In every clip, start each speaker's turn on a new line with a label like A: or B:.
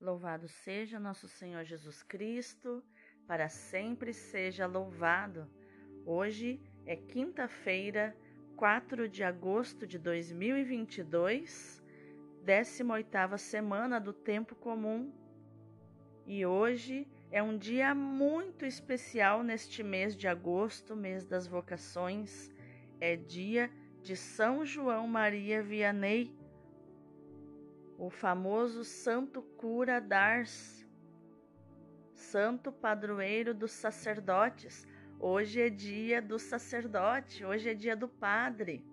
A: Louvado seja nosso Senhor Jesus Cristo, para sempre seja louvado. Hoje é quinta-feira, 4 de agosto de 2022, 18ª semana do tempo comum. E hoje é um dia muito especial neste mês de agosto, mês das vocações. É dia de São João Maria Vianney, o famoso Santo Cura d'Ars, Santo Padroeiro dos Sacerdotes. Hoje é dia do sacerdote, hoje é dia do padre.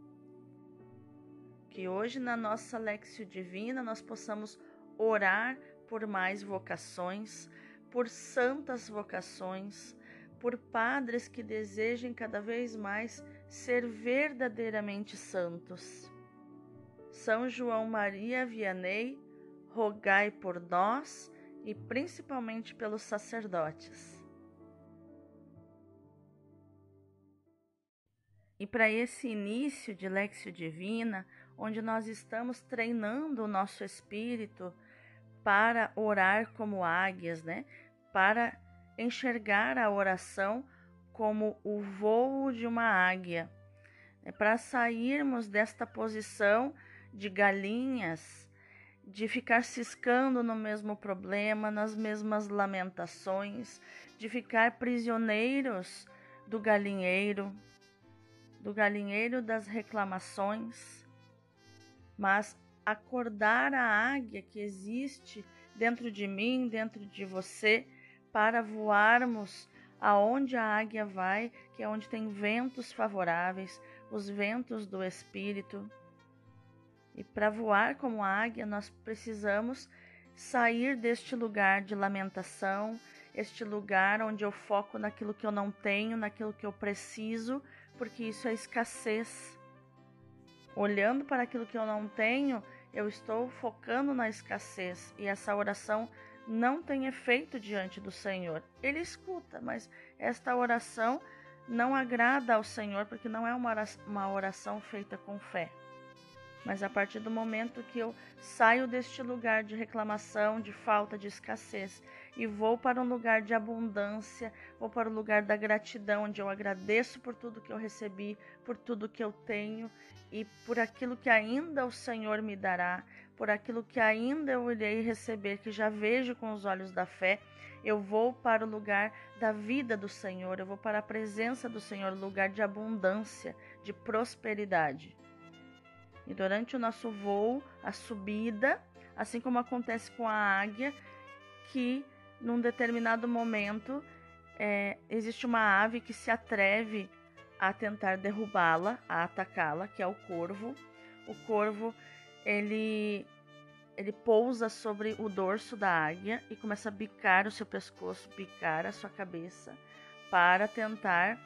A: Que hoje na nossa Lexio Divina nós possamos orar por mais vocações, por santas vocações, por padres que desejem cada vez mais ser verdadeiramente santos. São João Maria Vianney, rogai por nós e principalmente pelos sacerdotes. E para esse início de Lexio Divina, onde nós estamos treinando o nosso espírito para orar como águias, né? Para enxergar a oração como o voo de uma águia, é para sairmos desta posição de galinhas, de ficar ciscando no mesmo problema, nas mesmas lamentações, de ficar prisioneiros do galinheiro, do galinheiro das reclamações, mas acordar a águia que existe dentro de mim, dentro de você, para voarmos aonde a águia vai, que é onde tem ventos favoráveis, os ventos do espírito e para voar como águia, nós precisamos sair deste lugar de lamentação, este lugar onde eu foco naquilo que eu não tenho, naquilo que eu preciso, porque isso é escassez. Olhando para aquilo que eu não tenho, eu estou focando na escassez e essa oração não tem efeito diante do Senhor. Ele escuta, mas esta oração não agrada ao Senhor porque não é uma oração feita com fé. Mas a partir do momento que eu saio deste lugar de reclamação, de falta, de escassez e vou para um lugar de abundância, vou para o lugar da gratidão, onde eu agradeço por tudo que eu recebi, por tudo que eu tenho e por aquilo que ainda o Senhor me dará, por aquilo que ainda eu irei receber, que já vejo com os olhos da fé. Eu vou para o lugar da vida do Senhor, eu vou para a presença do Senhor, lugar de abundância, de prosperidade. E durante o nosso voo, a subida, assim como acontece com a águia, que num determinado momento é, existe uma ave que se atreve a tentar derrubá-la, a atacá-la, que é o corvo. O corvo ele ele pousa sobre o dorso da águia e começa a bicar o seu pescoço, bicar a sua cabeça para tentar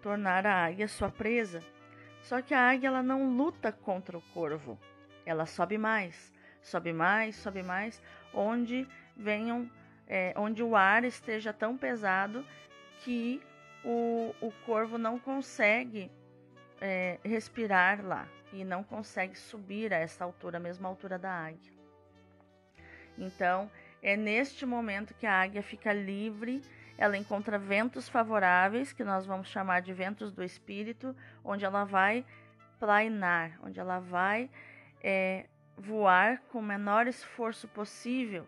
A: tornar a águia sua presa. Só que a águia ela não luta contra o corvo. Ela sobe mais, sobe mais, sobe mais, onde venham, é, onde o ar esteja tão pesado que o, o corvo não consegue é, respirar lá e não consegue subir a essa altura, a mesma altura da águia. Então, é neste momento que a águia fica livre ela encontra ventos favoráveis, que nós vamos chamar de ventos do espírito, onde ela vai plainar, onde ela vai é, voar com o menor esforço possível,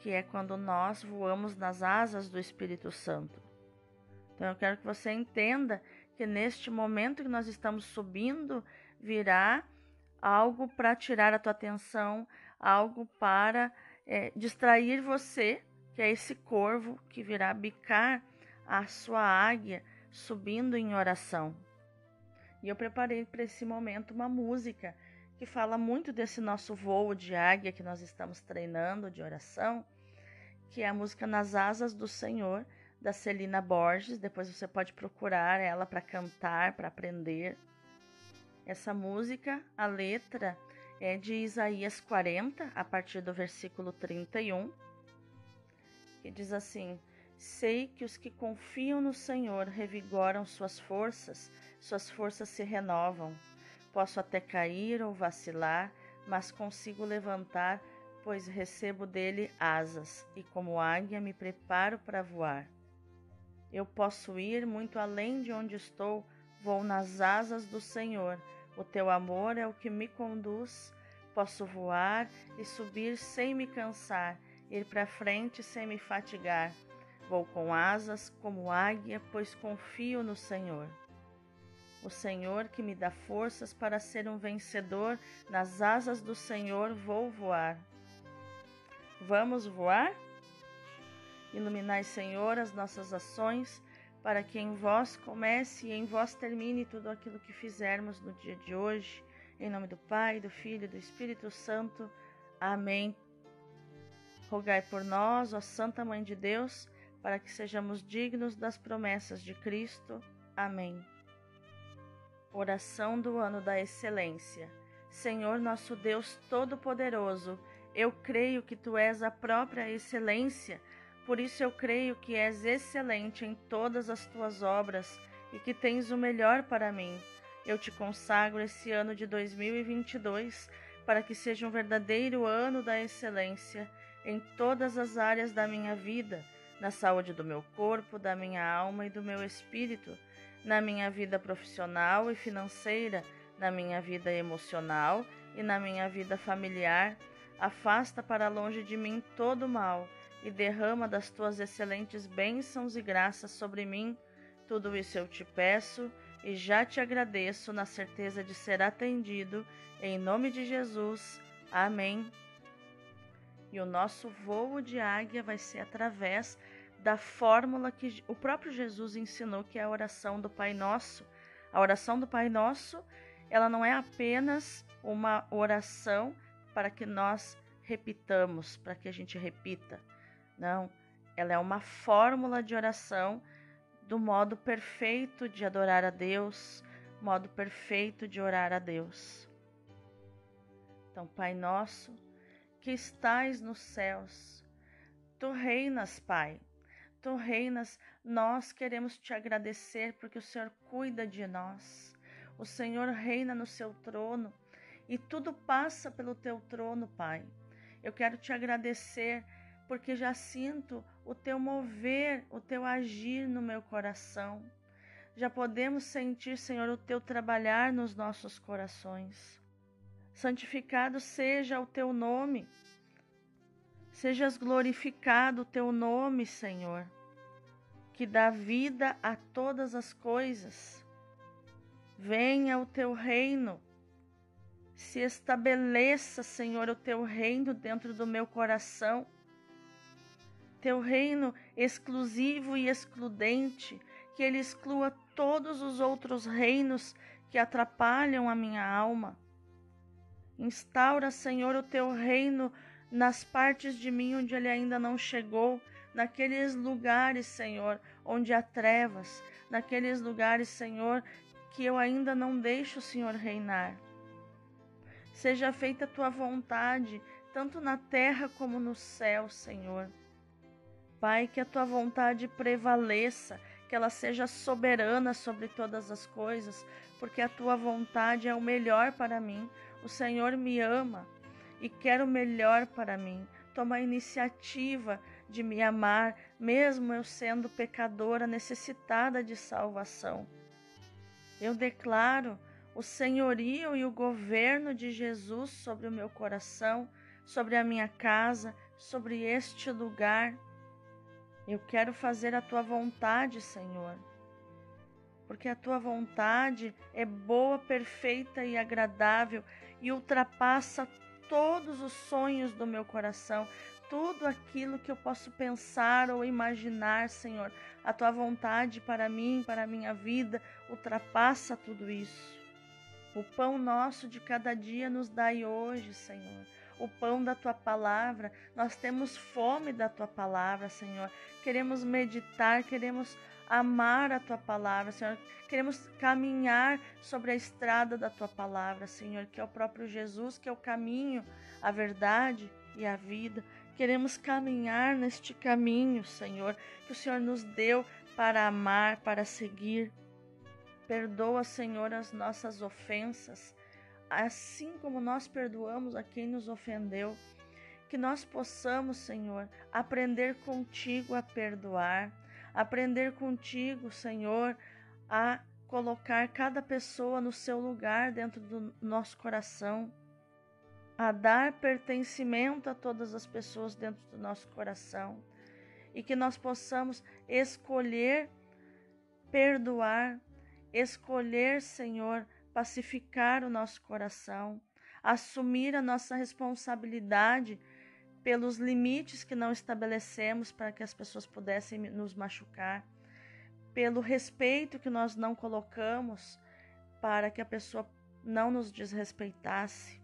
A: que é quando nós voamos nas asas do Espírito Santo. Então eu quero que você entenda que neste momento que nós estamos subindo, virá algo para tirar a tua atenção, algo para é, distrair você que é esse corvo que virá bicar a sua águia subindo em oração. E eu preparei para esse momento uma música que fala muito desse nosso voo de águia que nós estamos treinando de oração, que é a música Nas Asas do Senhor, da Celina Borges. Depois você pode procurar ela para cantar, para aprender. Essa música, a letra é de Isaías 40, a partir do versículo 31 que diz assim: Sei que os que confiam no Senhor revigoram suas forças, suas forças se renovam. Posso até cair ou vacilar, mas consigo levantar pois recebo dele asas, e como águia me preparo para voar. Eu posso ir muito além de onde estou, vou nas asas do Senhor. O teu amor é o que me conduz. Posso voar e subir sem me cansar, ir para frente sem me fatigar. Vou com asas como águia, pois confio no Senhor. O Senhor que me dá forças para ser um vencedor, nas asas do Senhor vou voar. Vamos voar? Iluminai, Senhor, as nossas ações, para que em vós comece e em vós termine tudo aquilo que fizermos no dia de hoje. Em nome do Pai, do Filho e do Espírito Santo. Amém. Rogai por nós, ó Santa Mãe de Deus, para que sejamos dignos das promessas de Cristo. Amém. Oração do ano da excelência. Senhor nosso Deus Todo-Poderoso, eu creio que tu és a própria excelência, por isso eu creio que és excelente em todas as tuas obras e que tens o melhor para mim. Eu te consagro esse ano de 2022 para que seja um verdadeiro ano da excelência em todas as áreas da minha vida, na saúde do meu corpo, da minha alma e do meu espírito, na minha vida profissional e financeira, na minha vida emocional e na minha vida familiar Afasta para longe de mim todo o mal e derrama das tuas excelentes bênçãos e graças sobre mim. Tudo isso eu te peço e já te agradeço na certeza de ser atendido. Em nome de Jesus. Amém. E o nosso voo de águia vai ser através da fórmula que o próprio Jesus ensinou, que é a oração do Pai Nosso. A oração do Pai Nosso, ela não é apenas uma oração para que nós repitamos, para que a gente repita. Não, ela é uma fórmula de oração do modo perfeito de adorar a Deus, modo perfeito de orar a Deus. Então, Pai nosso, que estais nos céus, tu reinas, Pai. Tu reinas, nós queremos te agradecer porque o Senhor cuida de nós. O Senhor reina no seu trono e tudo passa pelo teu trono, Pai. Eu quero te agradecer porque já sinto o teu mover, o teu agir no meu coração. Já podemos sentir, Senhor, o teu trabalhar nos nossos corações. Santificado seja o teu nome. Sejas glorificado o teu nome, Senhor, que dá vida a todas as coisas. Venha o teu reino se estabeleça, Senhor, o teu reino dentro do meu coração. Teu reino exclusivo e excludente, que ele exclua todos os outros reinos que atrapalham a minha alma. Instaura, Senhor, o teu reino nas partes de mim onde ele ainda não chegou, naqueles lugares, Senhor, onde há trevas, naqueles lugares, Senhor, que eu ainda não deixo o Senhor reinar. Seja feita a tua vontade, tanto na terra como no céu, Senhor. Pai, que a tua vontade prevaleça, que ela seja soberana sobre todas as coisas, porque a tua vontade é o melhor para mim. O Senhor me ama e quer o melhor para mim. Toma a iniciativa de me amar, mesmo eu sendo pecadora necessitada de salvação. Eu declaro o senhorio e o governo de Jesus sobre o meu coração, sobre a minha casa, sobre este lugar. Eu quero fazer a tua vontade, Senhor, porque a tua vontade é boa, perfeita e agradável e ultrapassa todos os sonhos do meu coração, tudo aquilo que eu posso pensar ou imaginar, Senhor. A tua vontade para mim, para a minha vida, ultrapassa tudo isso. O pão nosso de cada dia nos dai hoje, Senhor. O pão da tua palavra, nós temos fome da tua palavra, Senhor. Queremos meditar, queremos amar a tua palavra, Senhor. Queremos caminhar sobre a estrada da tua palavra, Senhor, que é o próprio Jesus, que é o caminho, a verdade e a vida. Queremos caminhar neste caminho, Senhor, que o Senhor nos deu para amar, para seguir. Perdoa, Senhor, as nossas ofensas, assim como nós perdoamos a quem nos ofendeu. que nós possamos, Senhor, aprender contigo a perdoar, aprender contigo, Senhor, a colocar cada pessoa no seu lugar dentro do nosso coração, a dar pertencimento a todas as pessoas dentro do nosso coração e que nós possamos escolher perdoar, escolher, Senhor, pacificar o nosso coração, assumir a nossa responsabilidade pelos limites que não estabelecemos para que as pessoas pudessem nos machucar pelo respeito que nós não colocamos para que a pessoa não nos desrespeitasse,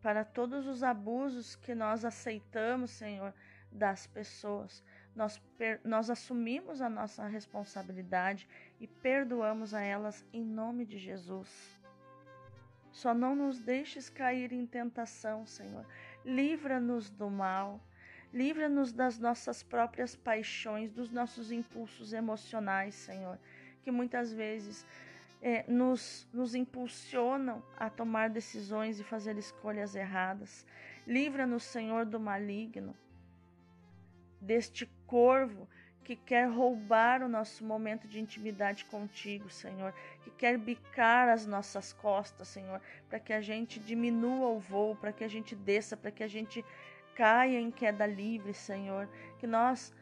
A: para todos os abusos que nós aceitamos, Senhor, das pessoas. Nós, nós assumimos a nossa responsabilidade e perdoamos a elas em nome de Jesus. Só não nos deixes cair em tentação, Senhor. Livra-nos do mal Livra-nos das nossas próprias paixões, dos nossos impulsos emocionais, Senhor, que muitas vezes é, nos, nos impulsionam a tomar decisões e fazer escolhas erradas. Livra-nos, Senhor, do maligno, deste corvo que quer roubar o nosso momento de intimidade contigo, Senhor, que quer bicar as nossas costas, Senhor, para que a gente diminua o voo, para que a gente desça, para que a gente caia em queda livre, Senhor. Que nós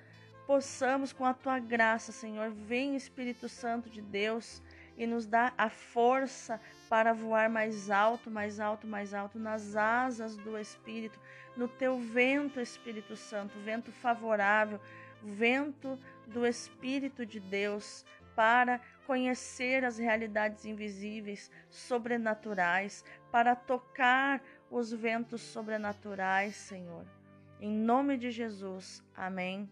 A: possamos, com a tua graça, Senhor, vem Espírito Santo de Deus e nos dá a força para voar mais alto, mais alto, mais alto nas asas do Espírito, no teu vento, Espírito Santo, vento favorável, vento do Espírito de Deus, para conhecer as realidades invisíveis, sobrenaturais, para tocar os ventos sobrenaturais, Senhor. Em nome de Jesus. Amém.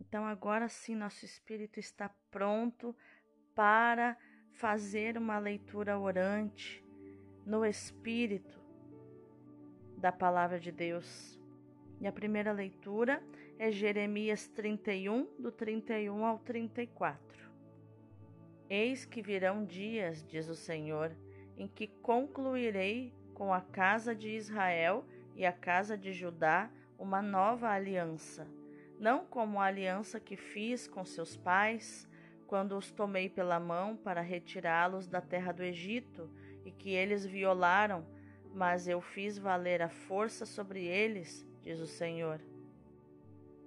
A: Então, agora sim, nosso espírito está pronto para fazer uma leitura orante no espírito da palavra de Deus. E a primeira leitura é Jeremias 31, do 31 ao 34. Eis que virão dias, diz o Senhor, em que concluirei com a casa de Israel e a casa de Judá uma nova aliança, não como a aliança que fiz com seus pais, quando os tomei pela mão para retirá-los da terra do Egito e que eles violaram, mas eu fiz valer a força sobre eles, diz o Senhor.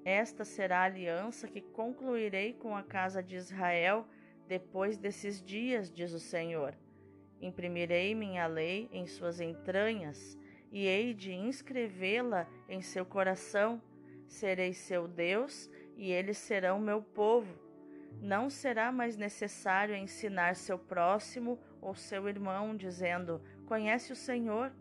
A: Esta será a aliança que concluirei com a casa de Israel depois desses dias, diz o Senhor. Imprimirei minha lei em suas entranhas e hei de inscrevê-la em seu coração. Serei seu Deus e eles serão meu povo. Não será mais necessário ensinar seu próximo ou seu irmão, dizendo: Conhece o Senhor.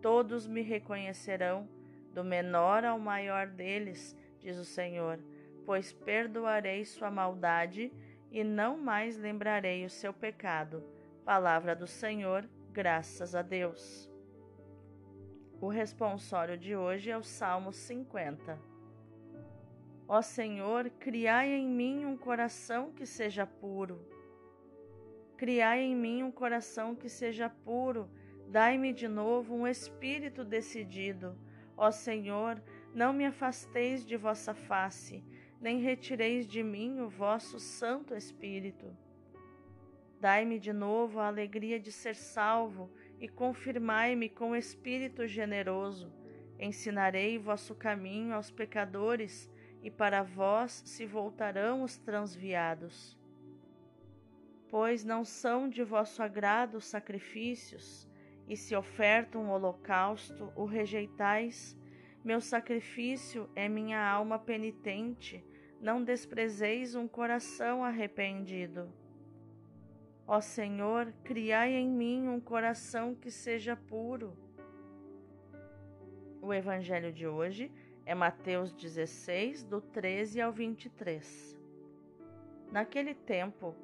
A: Todos me reconhecerão, do menor ao maior deles, diz o Senhor, pois perdoarei sua maldade e não mais lembrarei o seu pecado. Palavra do Senhor, graças a Deus. O responsório de hoje é o Salmo 50. Ó Senhor, criai em mim um coração que seja puro. Criai em mim um coração que seja puro. Dai-me de novo um espírito decidido. Ó Senhor, não me afasteis de vossa face nem retireis de mim o vosso Santo Espírito. Dai-me de novo a alegria de ser salvo e confirmai-me com espírito generoso. Ensinarei vosso caminho aos pecadores e para vós se voltarão os transviados. Pois não são de vosso agrado os sacrifícios, e se oferta um holocausto, o rejeitais. Meu sacrifício é minha alma penitente não desprezeis um coração arrependido. Ó Senhor, criai em mim um coração que seja puro. O evangelho de hoje é Mateus 16, do 13 ao 23. Naquele tempo,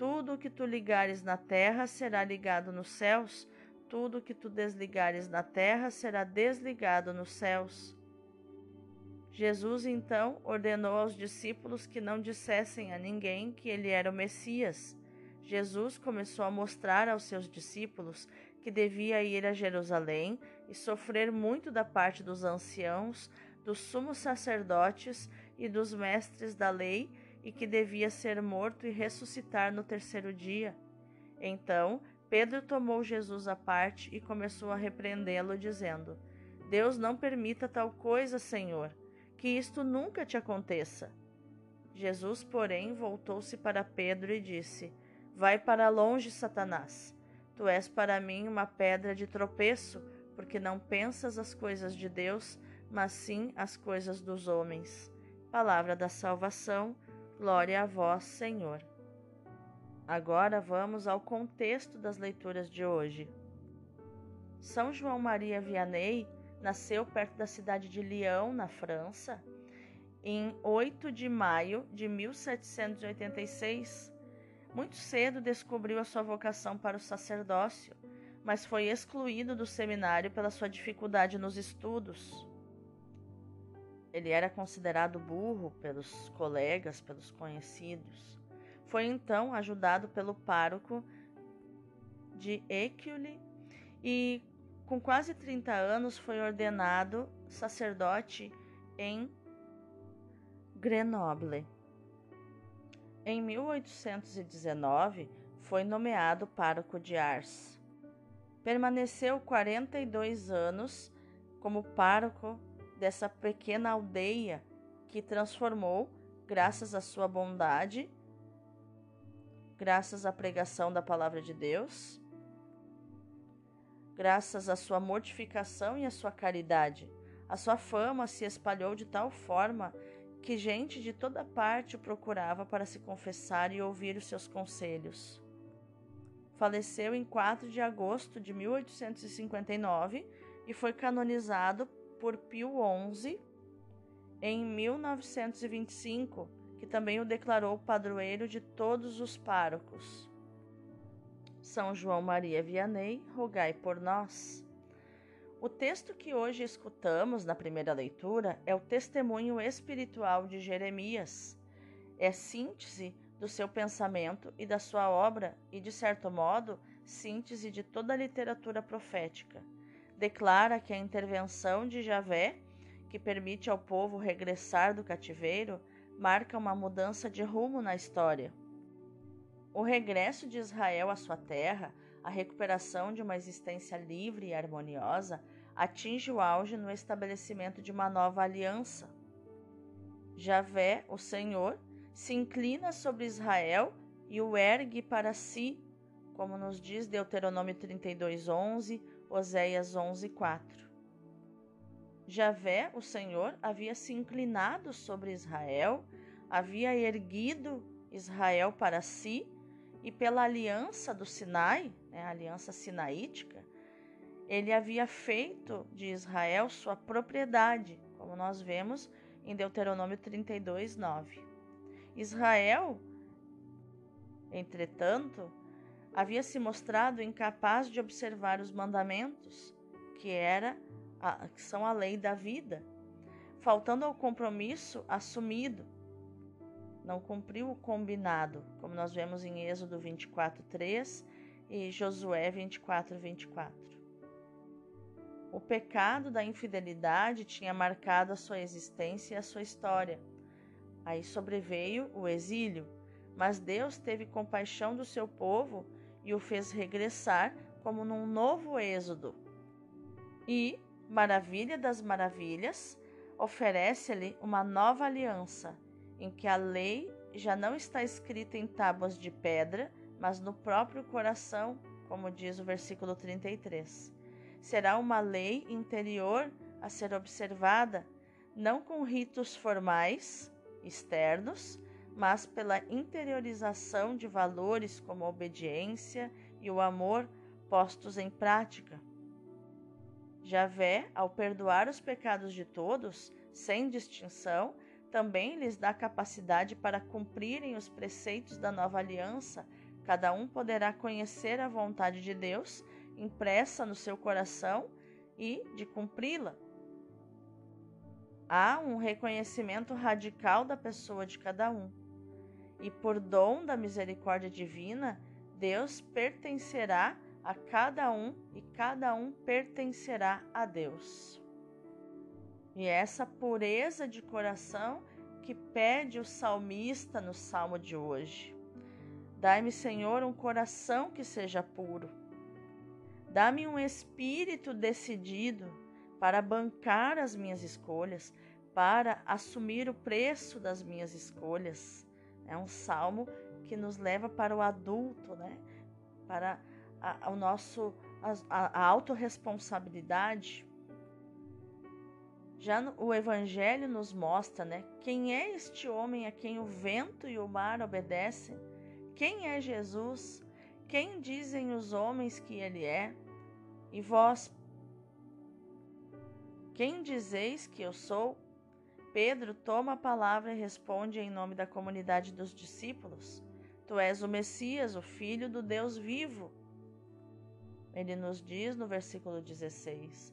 A: Tudo o que tu ligares na terra será ligado nos céus, tudo o que tu desligares na terra será desligado nos céus. Jesus então ordenou aos discípulos que não dissessem a ninguém que ele era o Messias. Jesus começou a mostrar aos seus discípulos que devia ir a Jerusalém e sofrer muito da parte dos anciãos, dos sumos sacerdotes e dos mestres da lei, e que devia ser morto e ressuscitar no terceiro dia. Então Pedro tomou Jesus à parte e começou a repreendê-lo, dizendo: Deus não permita tal coisa, Senhor, que isto nunca te aconteça. Jesus, porém, voltou-se para Pedro e disse: Vai para longe, Satanás. Tu és para mim uma pedra de tropeço, porque não pensas as coisas de Deus, mas sim as coisas dos homens. Palavra da salvação, glória a vós, Senhor. Agora vamos ao contexto das leituras de hoje. São João Maria Vianney nasceu perto da cidade de Lyon, na França, em 8 de maio de 1786. Muito cedo descobriu a sua vocação para o sacerdócio, mas foi excluído do seminário pela sua dificuldade nos estudos. Ele era considerado burro pelos colegas, pelos conhecidos. Foi então ajudado pelo pároco de Écule e, com quase 30 anos, foi ordenado sacerdote em Grenoble. Em 1819, foi nomeado pároco de Ars. Permaneceu 42 anos como pároco dessa pequena aldeia que transformou, graças à sua bondade, graças à pregação da palavra de Deus, graças à sua mortificação e à sua caridade. A sua fama se espalhou de tal forma que gente de toda parte o procurava para se confessar e ouvir os seus conselhos. Faleceu em 4 de agosto de 1859 e foi canonizado por Pio XI em 1925, que também o declarou padroeiro de todos os párocos. São João Maria Vianney, rogai por nós. O texto que hoje escutamos na primeira leitura é o testemunho espiritual de Jeremias. É síntese do seu pensamento e da sua obra e, de certo modo, síntese de toda a literatura profética declara que a intervenção de Javé, que permite ao povo regressar do cativeiro, marca uma mudança de rumo na história. O regresso de Israel à sua terra, a recuperação de uma existência livre e harmoniosa, atinge o auge no estabelecimento de uma nova aliança. Javé, o Senhor, se inclina sobre Israel e o ergue para si, como nos diz Deuteronômio 32:11, Oséias 11:4. Javé, o Senhor, havia se inclinado sobre Israel, havia erguido Israel para si e pela aliança do Sinai, né, a aliança sinaítica, ele havia feito de Israel sua propriedade, como nós vemos em Deuteronômio 32, 9. Israel, entretanto, havia se mostrado incapaz de observar os mandamentos, que era a, que são a lei da vida, faltando ao compromisso assumido. Não cumpriu o combinado, como nós vemos em Êxodo 24:3 e Josué 24:24. O pecado da infidelidade tinha marcado a sua existência e a sua história. Aí sobreveio o exílio, mas Deus teve compaixão do seu povo e o fez regressar como num novo êxodo. E, maravilha das maravilhas, oferece-lhe uma nova aliança, em que a lei já não está escrita em tábuas de pedra, mas no próprio coração, como diz o versículo 33. Será uma lei interior a ser observada, não com ritos formais, externos, mas pela interiorização de valores como a obediência e o amor postos em prática. Javé, ao perdoar os pecados de todos, sem distinção, também lhes dá capacidade para cumprirem os preceitos da nova aliança. Cada um poderá conhecer a vontade de Deus impressa no seu coração e de cumpri-la. Há um reconhecimento radical da pessoa de cada um. E por dom da misericórdia divina, Deus pertencerá a cada um e cada um pertencerá a Deus. E é essa pureza de coração que pede o salmista no salmo de hoje. Dai-me, Senhor, um coração que seja puro. Dá-me um espírito decidido para bancar as minhas escolhas, para assumir o preço das minhas escolhas. É um salmo que nos leva para o adulto, né? para a, a o nosso, a, a autorresponsabilidade. Já no, o Evangelho nos mostra né, quem é este homem a quem o vento e o mar obedecem, quem é Jesus, quem dizem os homens que ele é, e vós, quem dizeis que eu sou? Pedro toma a palavra e responde em nome da comunidade dos discípulos: Tu és o Messias, o Filho do Deus vivo. Ele nos diz no versículo 16: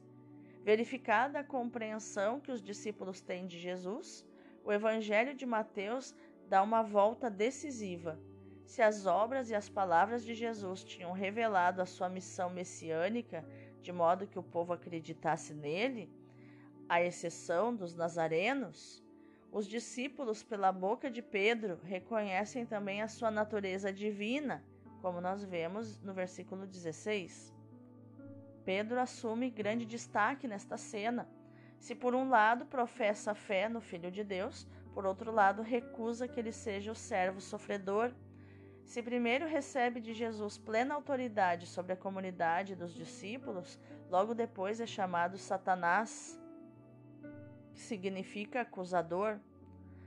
A: Verificada a compreensão que os discípulos têm de Jesus, o Evangelho de Mateus dá uma volta decisiva. Se as obras e as palavras de Jesus tinham revelado a sua missão messiânica, de modo que o povo acreditasse nele, à exceção dos nazarenos, os discípulos, pela boca de Pedro, reconhecem também a sua natureza divina, como nós vemos no versículo 16. Pedro assume grande destaque nesta cena. Se por um lado professa fé no Filho de Deus, por outro lado recusa que ele seja o servo sofredor se primeiro recebe de Jesus plena autoridade sobre a comunidade dos discípulos, logo depois é chamado Satanás, que significa acusador,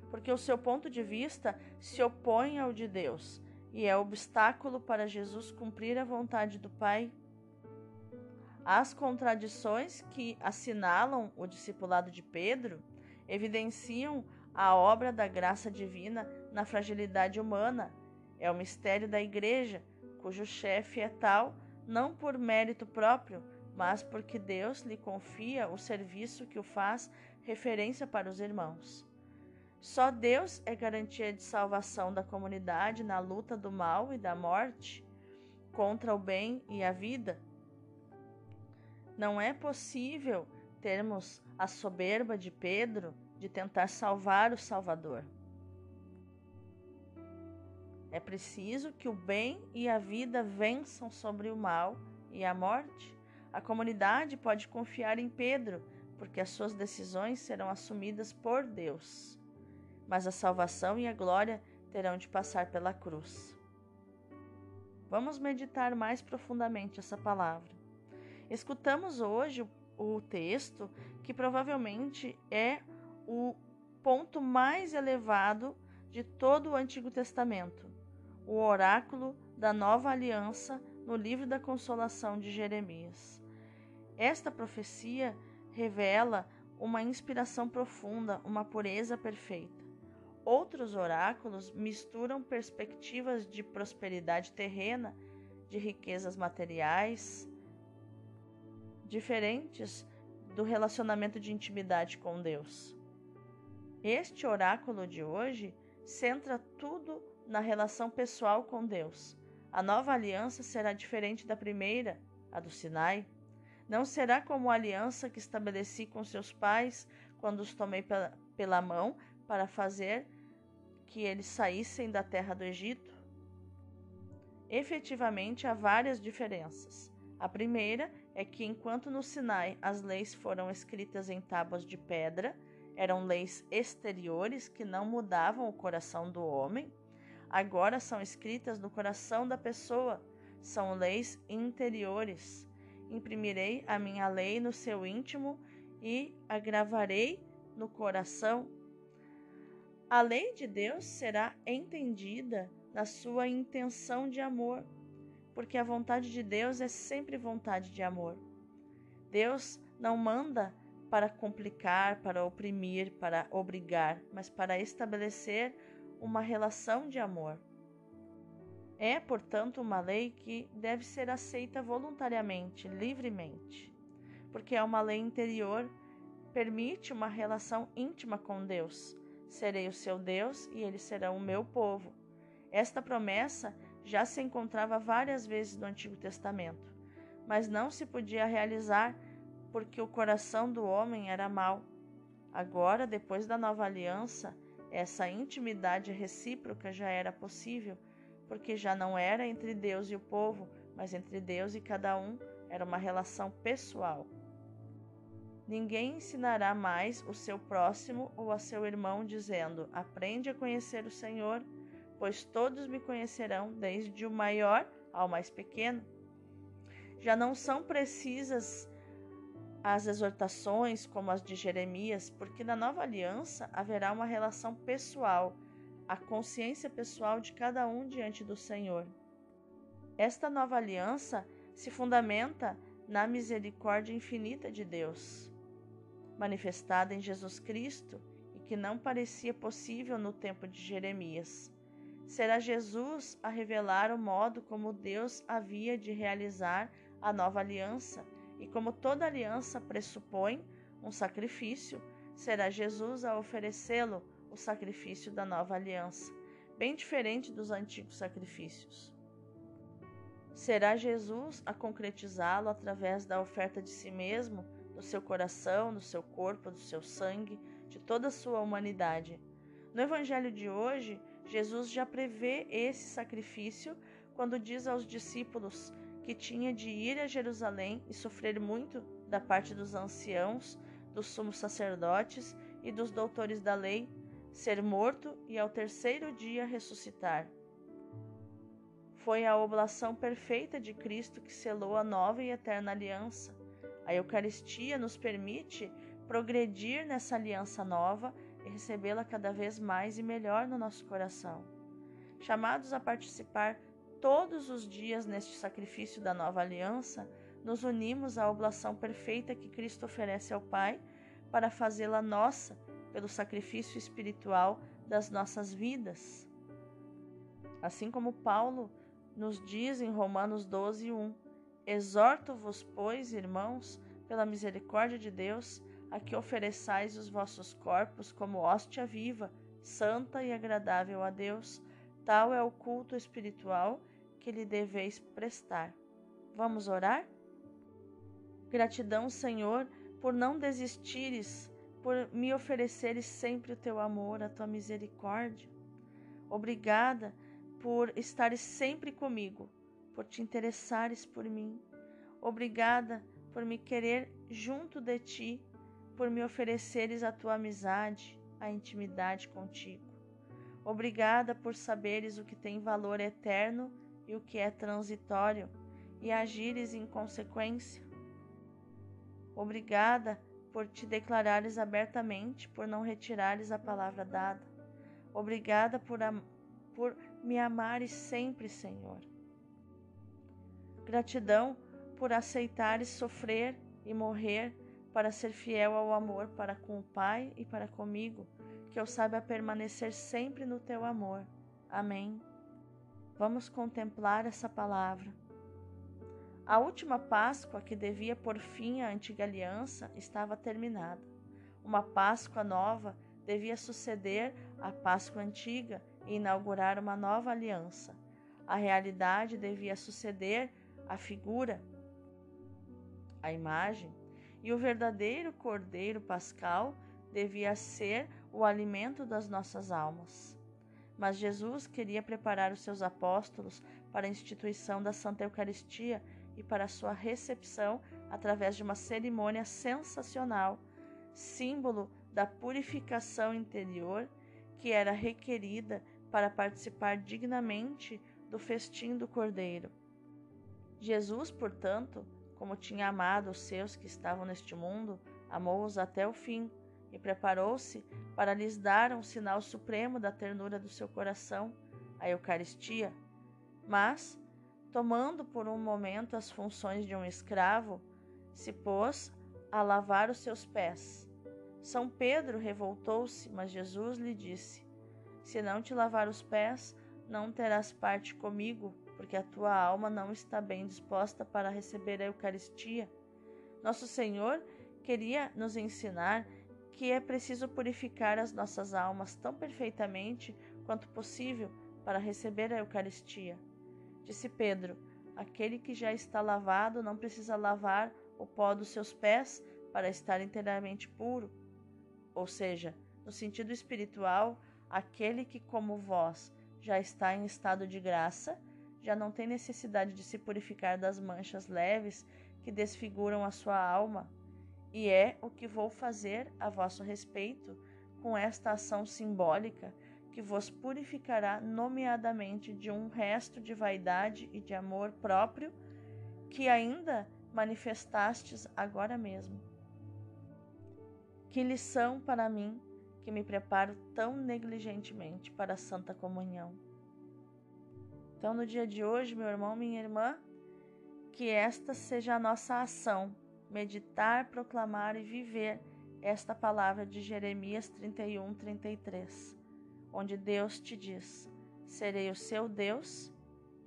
A: porque o seu ponto de vista se opõe ao de Deus e é obstáculo para Jesus cumprir a vontade do Pai. As contradições que assinalam o discipulado de Pedro evidenciam a obra da graça divina na fragilidade humana é o mistério da Igreja, cujo chefe é tal não por mérito próprio, mas porque Deus lhe confia o serviço que o faz referência para os irmãos. Só Deus é garantia de salvação da comunidade na luta do mal e da morte contra o bem e a vida. Não é possível termos a soberba de Pedro de tentar salvar o Salvador. É preciso que o bem e a vida vençam sobre o mal e a morte. A comunidade pode confiar em Pedro, porque as suas decisões serão assumidas por Deus. Mas a salvação e a glória terão de passar pela cruz. Vamos meditar mais profundamente essa palavra. Escutamos hoje o texto que provavelmente é o ponto mais elevado de todo o Antigo Testamento o oráculo da nova aliança no livro da consolação de Jeremias. Esta profecia revela uma inspiração profunda, uma pureza perfeita. Outros oráculos misturam perspectivas de prosperidade terrena, de riquezas materiais, diferentes do relacionamento de intimidade com Deus. Este oráculo de hoje centra tudo na relação pessoal com Deus. A nova aliança será diferente da primeira, a do Sinai. Não será como a aliança que estabeleci com seus pais quando os tomei pela, pela mão para fazer que eles saíssem da terra do Egito. Efetivamente, há várias diferenças. A primeira é que, enquanto no Sinai as leis foram escritas em tábuas de pedra, eram leis exteriores que não mudavam o coração do homem, agora são escritas no coração da pessoa, são leis interiores. Imprimirei a minha lei no seu íntimo e a gravarei no coração. A lei de Deus será entendida na sua intenção de amor, porque a vontade de Deus é sempre vontade de amor. Deus não manda para complicar, para oprimir, para obrigar, mas para estabelecer uma relação de amor. É, portanto, uma lei que deve ser aceita voluntariamente, livremente, porque é uma lei interior, permite uma relação íntima com Deus. Serei o seu Deus e eles serão o meu povo. Esta promessa já se encontrava várias vezes no Antigo Testamento, mas não se podia realizar porque o coração do homem era mau. Agora, depois da nova aliança, essa intimidade recíproca já era possível porque já não era entre Deus e o povo, mas entre Deus e cada um, era uma relação pessoal. Ninguém ensinará mais o seu próximo ou a seu irmão, dizendo: Aprende a conhecer o Senhor, pois todos me conhecerão, desde o maior ao mais pequeno. Já não são precisas as exortações como as de Jeremias, porque na nova aliança haverá uma relação pessoal a consciência pessoal de cada um diante do Senhor. Esta nova aliança se fundamenta na misericórdia infinita de Deus, manifestada em Jesus Cristo e que não parecia possível no tempo de Jeremias. Será Jesus a revelar o modo como Deus havia de realizar a nova aliança, e como toda aliança pressupõe um sacrifício, será Jesus a oferecê-lo o sacrifício da nova aliança, bem diferente dos antigos sacrifícios. Será Jesus a concretizá-lo através da oferta de si mesmo, do seu coração, do seu corpo, do seu sangue, de toda a sua humanidade. No Evangelho de hoje, Jesus já prevê esse sacrifício quando diz aos discípulos que tinha de ir a Jerusalém e sofrer muito da parte dos anciãos, dos sumos sacerdotes e dos doutores da lei ser morto e ao terceiro dia ressuscitar. Foi a oblação perfeita de Cristo que selou a nova e eterna aliança. A Eucaristia nos permite progredir nessa aliança nova e recebê-la cada vez mais e melhor no nosso coração. Chamados a participar todos os dias neste sacrifício da nova aliança, nos unimos à oblação perfeita que Cristo oferece ao Pai para fazê-la nossa pelo sacrifício espiritual das nossas vidas. Assim como Paulo nos diz em Romanos 12, 1: Exorto-vos, pois, irmãos, pela misericórdia de Deus, a que ofereçais os vossos corpos como hóstia viva, santa e agradável a Deus. Tal é o culto espiritual que lhe deveis prestar. Vamos orar? Gratidão, Senhor, por não desistires por me ofereceres sempre o teu amor, a tua misericórdia. Obrigada por estares sempre comigo, por te interessares por mim. Obrigada por me querer junto de ti, por me ofereceres a tua amizade, a intimidade contigo. Obrigada por saberes o que tem valor eterno e o que é transitório e agires em consequência. Obrigada por te declarares abertamente, por não retirares a palavra dada. Obrigada por, por me amares sempre, Senhor. Gratidão por aceitares sofrer e morrer para ser fiel ao amor para com o Pai e para comigo, que eu saiba permanecer sempre no teu amor. Amém. Vamos contemplar essa palavra. A última Páscoa, que devia pôr fim à antiga aliança, estava terminada. Uma Páscoa nova devia suceder à Páscoa antiga e inaugurar uma nova aliança. A realidade devia suceder à figura, à imagem, e o verdadeiro Cordeiro Pascal devia ser o alimento das nossas almas. Mas Jesus queria preparar os seus apóstolos para a instituição da Santa Eucaristia e para sua recepção através de uma cerimônia sensacional, símbolo da purificação interior que era requerida para participar dignamente do festim do Cordeiro. Jesus, portanto, como tinha amado os seus que estavam neste mundo, amou-os até o fim e preparou-se para lhes dar um sinal supremo da ternura do seu coração, a Eucaristia. Mas, tomando por um momento as funções de um escravo, se pôs a lavar os seus pés. São Pedro revoltou-se, mas Jesus lhe disse: Se não te lavar os pés, não terás parte comigo, porque a tua alma não está bem disposta para receber a Eucaristia. Nosso Senhor queria nos ensinar que é preciso purificar as nossas almas tão perfeitamente quanto possível para receber a Eucaristia. Disse Pedro: Aquele que já está lavado não precisa lavar o pó dos seus pés para estar inteiramente puro. Ou seja, no sentido espiritual, aquele que, como vós, já está em estado de graça, já não tem necessidade de se purificar das manchas leves que desfiguram a sua alma. E é o que vou fazer a vosso respeito com esta ação simbólica que vos purificará, nomeadamente de um resto de vaidade e de amor próprio que ainda manifestastes agora mesmo. Que lição para mim que me preparo tão negligentemente para a Santa Comunhão. Então, no dia de hoje, meu irmão, minha irmã, que esta seja a nossa ação, meditar, proclamar e viver esta palavra de Jeremias 31, 33 onde Deus te diz: Serei o seu Deus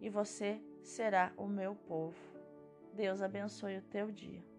A: e você será o meu povo. Deus abençoe o teu dia.